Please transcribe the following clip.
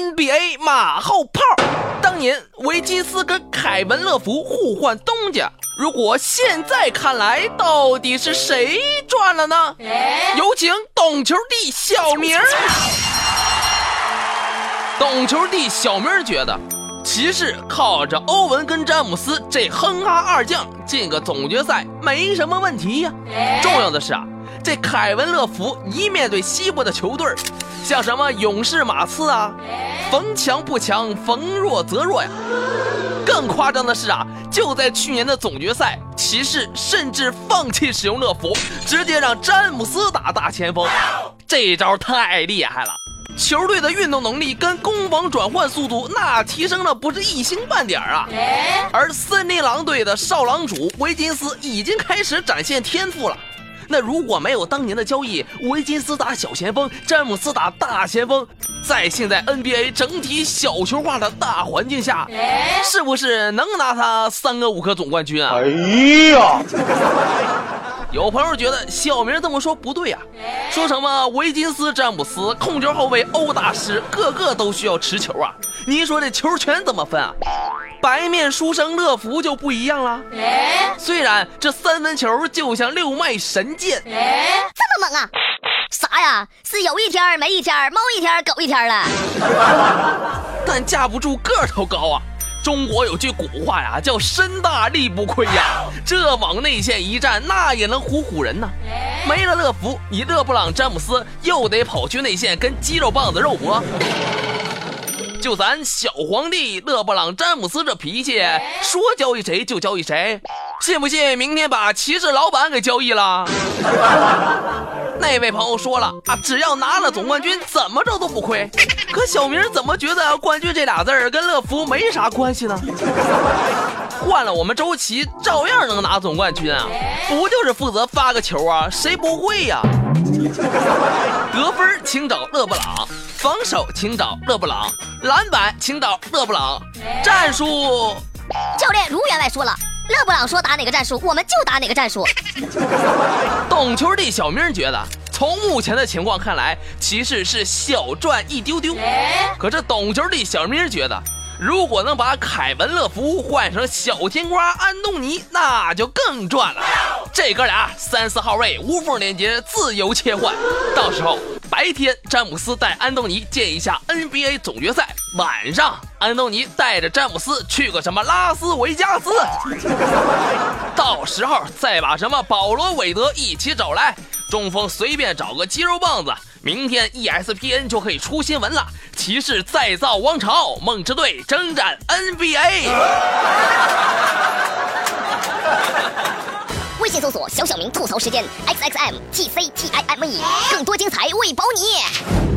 NBA 马后炮。当年维金斯跟凯文·乐福互换东家，如果现在看来，到底是谁赚了呢？有请懂球帝小明。懂球帝小明觉得，骑士靠着欧文跟詹姆斯这哼哈二将进个总决赛没什么问题呀。重要的是啊，这凯文·乐福一面对西部的球队，像什么勇士、马刺啊，逢强不强，逢弱则弱呀。更夸张的是啊，就在去年的总决赛，骑士甚至放弃使用乐福，直接让詹姆斯打大前锋，这招太厉害了。球队的运动能力跟攻防转换速度，那提升了不是一星半点啊！而森林狼队的少狼主维金斯已经开始展现天赋了。那如果没有当年的交易，维金斯打小前锋，詹姆斯打大前锋，在现在 NBA 整体小球化的大环境下，是不是能拿他三个五颗总冠军啊？哎呀！有朋友觉得小明这么说不对啊，说什么维金斯、詹姆斯、控球后卫欧大师，个个都需要持球啊？你说这球权怎么分啊？白面书生乐福就不一样了，虽然这三分球就像六脉神剑，这么猛啊？啥呀？是有一天没一天，猫一天狗一天了，但架不住个头高啊。中国有句古话呀，叫身大力不亏呀。这往内线一站，那也能唬唬人呢。没了乐福，你勒布朗詹姆斯又得跑去内线跟肌肉棒子肉搏。就咱小皇帝勒布朗詹姆斯这脾气，说交易谁就交易谁，信不信明天把骑士老板给交易了？那位朋友说了啊，只要拿了总冠军，怎么着都不亏。可小明怎么觉得冠军这俩字儿跟乐福没啥关系呢？换了我们周琦，照样能拿总冠军啊！不就是负责发个球啊？谁不会呀？得分请找勒布朗，防守请找勒布朗，篮板请找勒布朗，战术教练如员外说了。勒布朗说打哪个战术，我们就打哪个战术。懂球的小明觉得，从目前的情况看来，骑士是小赚一丢丢。可是懂球的小明觉得，如果能把凯文·乐福换成小甜瓜安东尼，那就更赚了。这哥俩三四号位无缝连接，自由切换，到时候。白天，詹姆斯带安东尼见一下 NBA 总决赛；晚上，安东尼带着詹姆斯去个什么拉斯维加斯。到时候再把什么保罗韦德一起找来，中锋随便找个肌肉棒子，明天 ESPN 就可以出新闻了：骑士再造王朝，梦之队征战 NBA。微信搜索“小小明吐槽时间 ”，X X M T C T I M E，更多精彩为保你。